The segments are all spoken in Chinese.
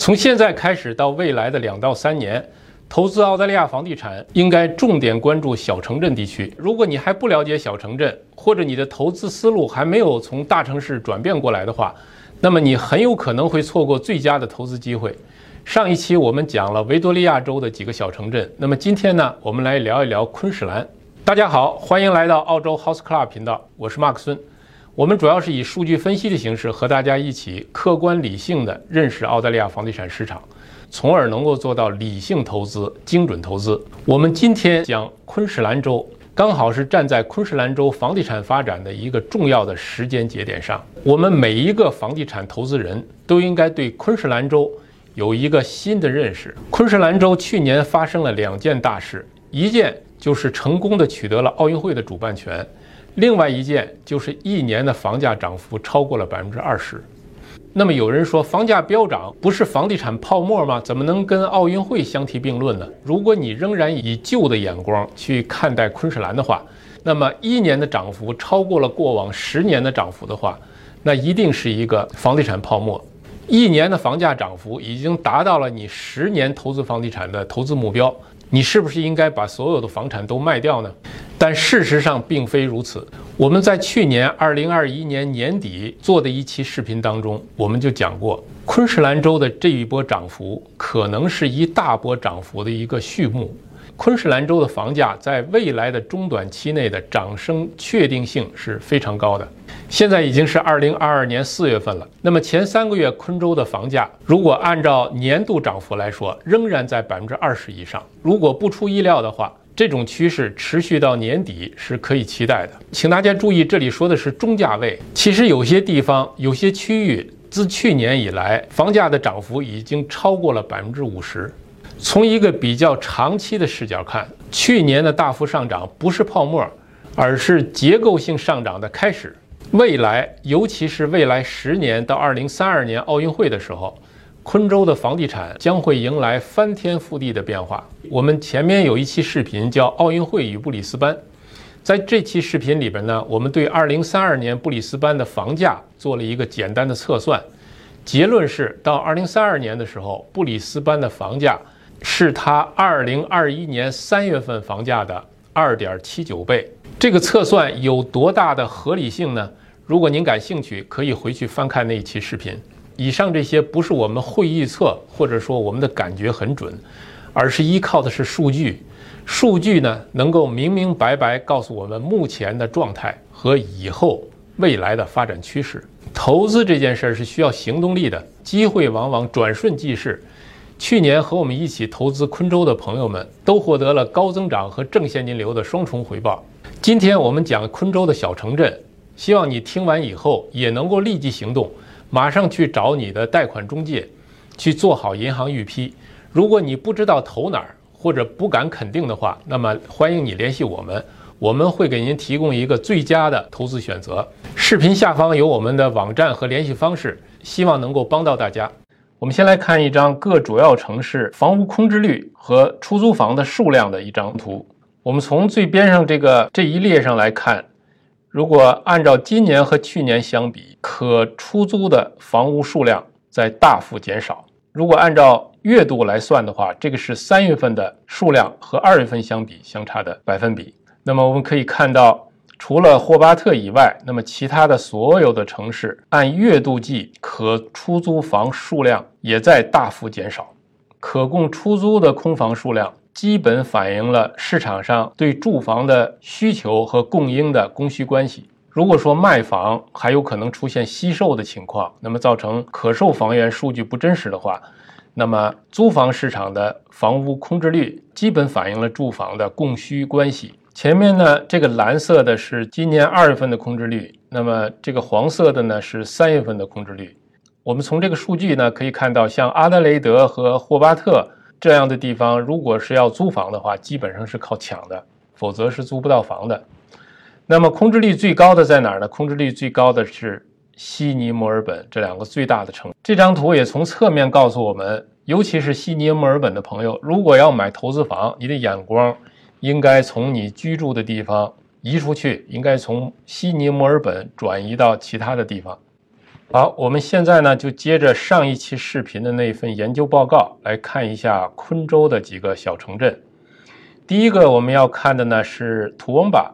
从现在开始到未来的两到三年，投资澳大利亚房地产应该重点关注小城镇地区。如果你还不了解小城镇，或者你的投资思路还没有从大城市转变过来的话，那么你很有可能会错过最佳的投资机会。上一期我们讲了维多利亚州的几个小城镇，那么今天呢，我们来聊一聊昆士兰。大家好，欢迎来到澳洲 House Club 频道，我是马克孙。我们主要是以数据分析的形式和大家一起客观理性的认识澳大利亚房地产市场，从而能够做到理性投资、精准投资。我们今天讲昆士兰州，刚好是站在昆士兰州房地产发展的一个重要的时间节点上。我们每一个房地产投资人都应该对昆士兰州有一个新的认识。昆士兰州去年发生了两件大事，一件就是成功的取得了奥运会的主办权。另外一件就是一年的房价涨幅超过了百分之二十。那么有人说，房价飙涨不是房地产泡沫吗？怎么能跟奥运会相提并论呢？如果你仍然以旧的眼光去看待昆士兰的话，那么一年的涨幅超过了过往十年的涨幅的话，那一定是一个房地产泡沫。一年的房价涨幅已经达到了你十年投资房地产的投资目标。你是不是应该把所有的房产都卖掉呢？但事实上并非如此。我们在去年二零二一年年底做的一期视频当中，我们就讲过，昆士兰州的这一波涨幅可能是一大波涨幅的一个序幕。昆士兰州的房价在未来的中短期内的涨升确定性是非常高的。现在已经是二零二二年四月份了，那么前三个月昆州的房价，如果按照年度涨幅来说，仍然在百分之二十以上。如果不出意料的话，这种趋势持续到年底是可以期待的。请大家注意，这里说的是中价位。其实有些地方、有些区域，自去年以来，房价的涨幅已经超过了百分之五十。从一个比较长期的视角看，去年的大幅上涨不是泡沫，而是结构性上涨的开始。未来，尤其是未来十年到二零三二年奥运会的时候，昆州的房地产将会迎来翻天覆地的变化。我们前面有一期视频叫《奥运会与布里斯班》，在这期视频里边呢，我们对二零三二年布里斯班的房价做了一个简单的测算，结论是到二零三二年的时候，布里斯班的房价。是它二零二一年三月份房价的二点七九倍。这个测算有多大的合理性呢？如果您感兴趣，可以回去翻看那一期视频。以上这些不是我们会预测，或者说我们的感觉很准，而是依靠的是数据。数据呢，能够明明白白告诉我们目前的状态和以后未来的发展趋势。投资这件事儿是需要行动力的，机会往往转瞬即逝。去年和我们一起投资昆州的朋友们都获得了高增长和正现金流的双重回报。今天我们讲昆州的小城镇，希望你听完以后也能够立即行动，马上去找你的贷款中介，去做好银行预批。如果你不知道投哪儿或者不敢肯定的话，那么欢迎你联系我们，我们会给您提供一个最佳的投资选择。视频下方有我们的网站和联系方式，希望能够帮到大家。我们先来看一张各主要城市房屋空置率和出租房的数量的一张图。我们从最边上这个这一列上来看，如果按照今年和去年相比，可出租的房屋数量在大幅减少。如果按照月度来算的话，这个是三月份的数量和二月份相比相差的百分比。那么我们可以看到。除了霍巴特以外，那么其他的所有的城市按月度计可出租房数量也在大幅减少，可供出租的空房数量基本反映了市场上对住房的需求和供应的供需关系。如果说卖房还有可能出现惜售的情况，那么造成可售房源数据不真实的话，那么租房市场的房屋空置率基本反映了住房的供需关系。前面呢，这个蓝色的是今年二月份的空置率，那么这个黄色的呢是三月份的空置率。我们从这个数据呢可以看到，像阿德雷德和霍巴特这样的地方，如果是要租房的话，基本上是靠抢的，否则是租不到房的。那么空置率最高的在哪儿呢？空置率最高的是悉尼、墨尔本这两个最大的城。这张图也从侧面告诉我们，尤其是悉尼、墨尔本的朋友，如果要买投资房，你的眼光。应该从你居住的地方移出去，应该从悉尼、墨尔本转移到其他的地方。好，我们现在呢就接着上一期视频的那份研究报告来看一下昆州的几个小城镇。第一个我们要看的呢是图翁巴。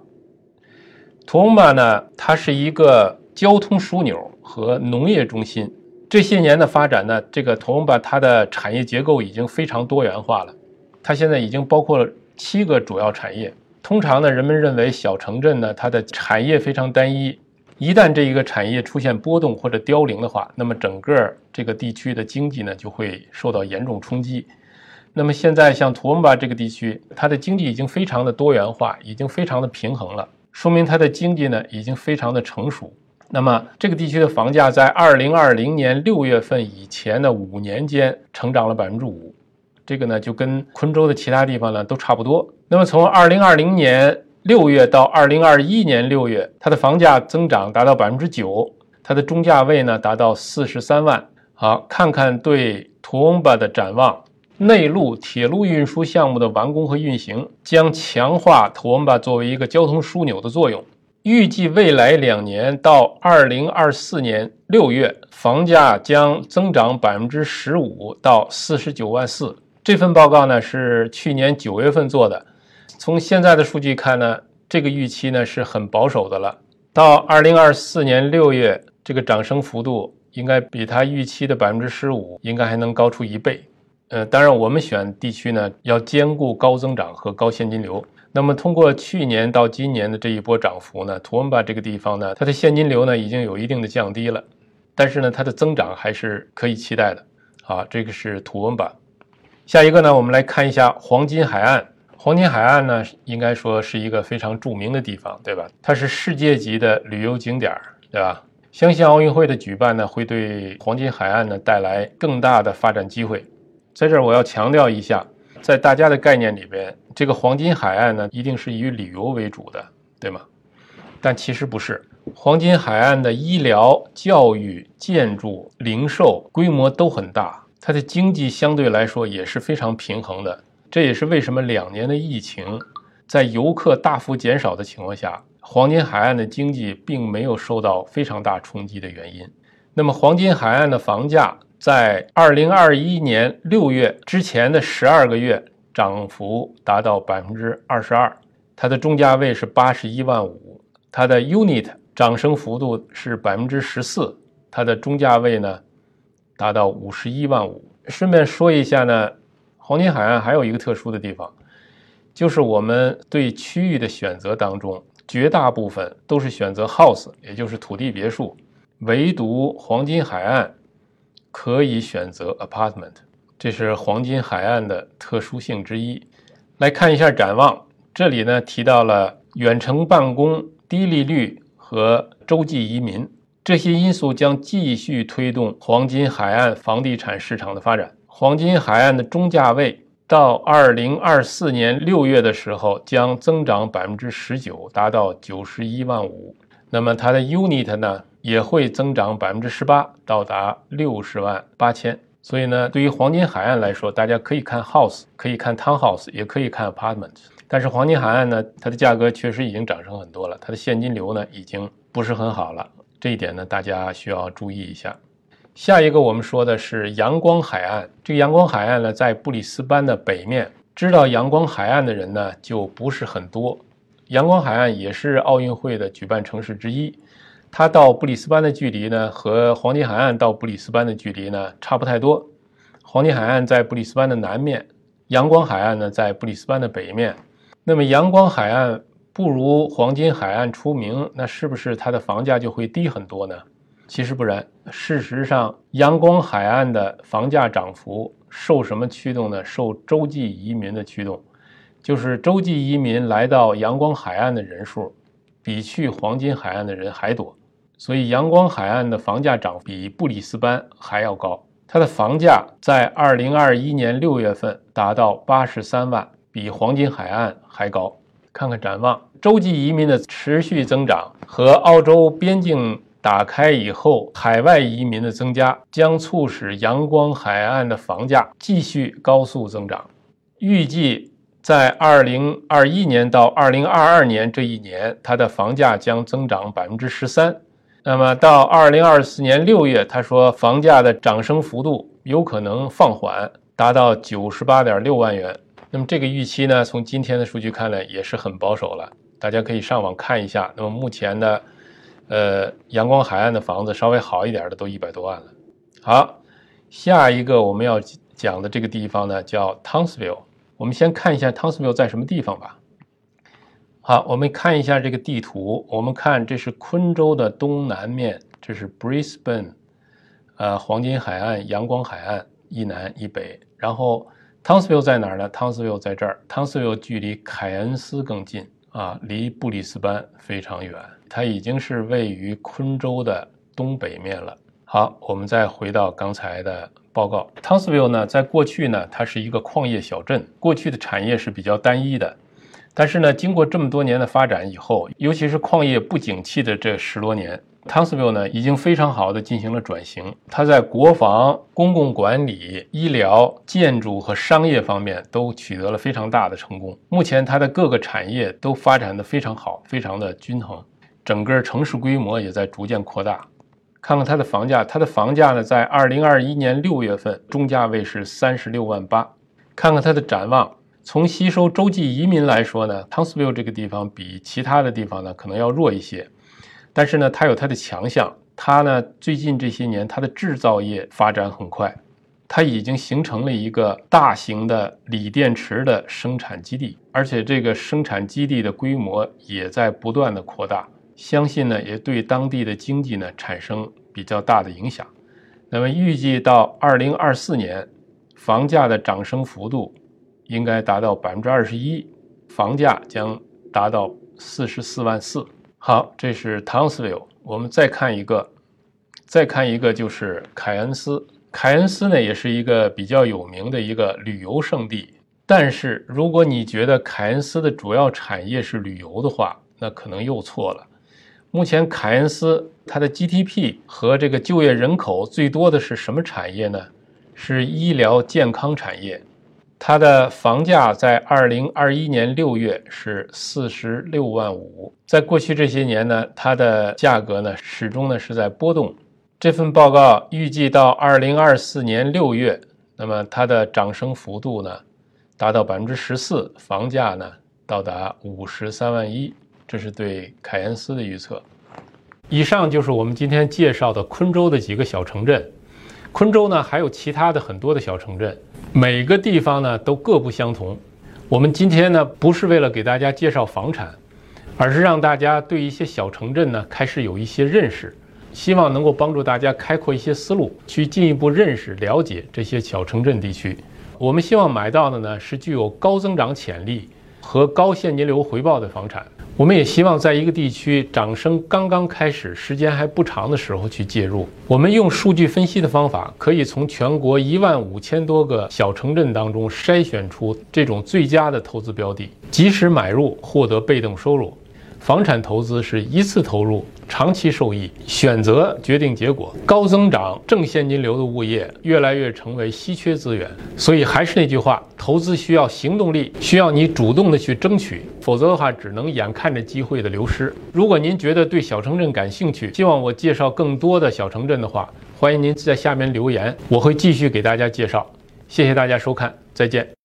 图翁巴呢，它是一个交通枢纽和农业中心。这些年的发展呢，这个图翁巴它的产业结构已经非常多元化了。它现在已经包括了七个主要产业。通常呢，人们认为小城镇呢，它的产业非常单一。一旦这一个产业出现波动或者凋零的话，那么整个这个地区的经济呢就会受到严重冲击。那么现在像图恩巴这个地区，它的经济已经非常的多元化，已经非常的平衡了，说明它的经济呢已经非常的成熟。那么这个地区的房价在二零二零年六月份以前的五年间成长了百分之五，这个呢就跟昆州的其他地方呢都差不多。那么从二零二零年。六月到二零二一年六月，它的房价增长达到百分之九，它的中价位呢达到四十三万。好，看看对图翁巴的展望。内陆铁路运输项目的完工和运行将强化图翁巴作为一个交通枢纽的作用。预计未来两年到二零二四年六月，房价将增长百分之十五到四十九万四。这份报告呢是去年九月份做的。从现在的数据看呢，这个预期呢是很保守的了。到二零二四年六月，这个涨升幅度应该比它预期的百分之十五，应该还能高出一倍。呃，当然我们选地区呢，要兼顾高增长和高现金流。那么通过去年到今年的这一波涨幅呢，图文巴这个地方呢，它的现金流呢已经有一定的降低了，但是呢，它的增长还是可以期待的。好，这个是图文巴。下一个呢，我们来看一下黄金海岸。黄金海岸呢，应该说是一个非常著名的地方，对吧？它是世界级的旅游景点，对吧？相信奥运会的举办呢，会对黄金海岸呢带来更大的发展机会。在这儿我要强调一下，在大家的概念里边，这个黄金海岸呢，一定是以旅游为主的，对吗？但其实不是，黄金海岸的医疗、教育、建筑、零售规模都很大，它的经济相对来说也是非常平衡的。这也是为什么两年的疫情，在游客大幅减少的情况下，黄金海岸的经济并没有受到非常大冲击的原因。那么，黄金海岸的房价在二零二一年六月之前的十二个月涨幅达到百分之二十二，它的中价位是八十一万五，它的 unit 涨升幅度是百分之十四，它的中价位呢达到五十一万五。顺便说一下呢。黄金海岸还有一个特殊的地方，就是我们对区域的选择当中，绝大部分都是选择 house，也就是土地别墅，唯独黄金海岸可以选择 apartment，这是黄金海岸的特殊性之一。来看一下展望，这里呢提到了远程办公、低利率和洲际移民这些因素将继续推动黄金海岸房地产市场的发展。黄金海岸的中价位到二零二四年六月的时候将增长百分之十九，达到九十一万五。那么它的 unit 呢也会增长百分之十八，到达六十万八千。所以呢，对于黄金海岸来说，大家可以看 house，可以看 townhouse，也可以看 apartment。但是黄金海岸呢，它的价格确实已经涨升很多了，它的现金流呢已经不是很好了。这一点呢，大家需要注意一下。下一个我们说的是阳光海岸。这个阳光海岸呢，在布里斯班的北面。知道阳光海岸的人呢，就不是很多。阳光海岸也是奥运会的举办城市之一。它到布里斯班的距离呢，和黄金海岸到布里斯班的距离呢，差不太多。黄金海岸在布里斯班的南面，阳光海岸呢，在布里斯班的北面。那么阳光海岸不如黄金海岸出名，那是不是它的房价就会低很多呢？其实不然，事实上，阳光海岸的房价涨幅受什么驱动呢？受洲际移民的驱动，就是洲际移民来到阳光海岸的人数，比去黄金海岸的人还多，所以阳光海岸的房价涨比布里斯班还要高。它的房价在二零二一年六月份达到八十三万，比黄金海岸还高。看看展望，洲际移民的持续增长和澳洲边境。打开以后，海外移民的增加将促使阳光海岸的房价继续高速增长。预计在二零二一年到二零二二年这一年，它的房价将增长百分之十三。那么到二零二四年六月，他说房价的涨升幅度有可能放缓，达到九十八点六万元。那么这个预期呢，从今天的数据看来也是很保守了。大家可以上网看一下。那么目前呢，呃，阳光海岸的房子稍微好一点的都一百多万了。好，下一个我们要讲的这个地方呢，叫 Townsville。我们先看一下 Townsville 在什么地方吧。好，我们看一下这个地图。我们看，这是昆州的东南面，这是 Brisbane，呃，黄金海岸、阳光海岸一南一北。然后 Townsville 在哪儿呢？Townsville 在这儿。Townsville 距离凯恩斯更近啊，离布里斯班非常远。它已经是位于昆州的东北面了。好，我们再回到刚才的报告。Townsville 呢，在过去呢，它是一个矿业小镇，过去的产业是比较单一的。但是呢，经过这么多年的发展以后，尤其是矿业不景气的这十多年，Townsville 呢已经非常好的进行了转型。它在国防、公共管理、医疗、建筑和商业方面都取得了非常大的成功。目前它的各个产业都发展的非常好，非常的均衡，整个城市规模也在逐渐扩大。看看它的房价，它的房价呢，在二零二一年六月份中价位是三十六万八。看看它的展望。从吸收洲际移民来说呢，Townsville 这个地方比其他的地方呢可能要弱一些，但是呢，它有它的强项。它呢最近这些年它的制造业发展很快，它已经形成了一个大型的锂电池的生产基地，而且这个生产基地的规模也在不断的扩大，相信呢也对当地的经济呢产生比较大的影响。那么预计到二零二四年，房价的涨升幅度。应该达到百分之二十一，房价将达到四十四万四。好，这是 Townsville。我们再看一个，再看一个就是凯恩斯。凯恩斯呢，也是一个比较有名的一个旅游胜地。但是，如果你觉得凯恩斯的主要产业是旅游的话，那可能又错了。目前，凯恩斯它的 GDP 和这个就业人口最多的是什么产业呢？是医疗健康产业。它的房价在二零二一年六月是四十六万五，在过去这些年呢，它的价格呢始终呢是在波动。这份报告预计到二零二四年六月，那么它的涨升幅度呢达到百分之十四，房价呢到达五十三万一，这是对凯恩斯的预测。以上就是我们今天介绍的昆州的几个小城镇。昆州呢还有其他的很多的小城镇。每个地方呢都各不相同。我们今天呢不是为了给大家介绍房产，而是让大家对一些小城镇呢开始有一些认识，希望能够帮助大家开阔一些思路，去进一步认识、了解这些小城镇地区。我们希望买到的呢是具有高增长潜力和高现金流回报的房产。我们也希望在一个地区掌声刚刚开始、时间还不长的时候去介入。我们用数据分析的方法，可以从全国一万五千多个小城镇当中筛选出这种最佳的投资标的，及时买入，获得被动收入。房产投资是一次投入，长期受益，选择决定结果。高增长、正现金流的物业越来越成为稀缺资源。所以还是那句话，投资需要行动力，需要你主动的去争取，否则的话只能眼看着机会的流失。如果您觉得对小城镇感兴趣，希望我介绍更多的小城镇的话，欢迎您在下面留言，我会继续给大家介绍。谢谢大家收看，再见。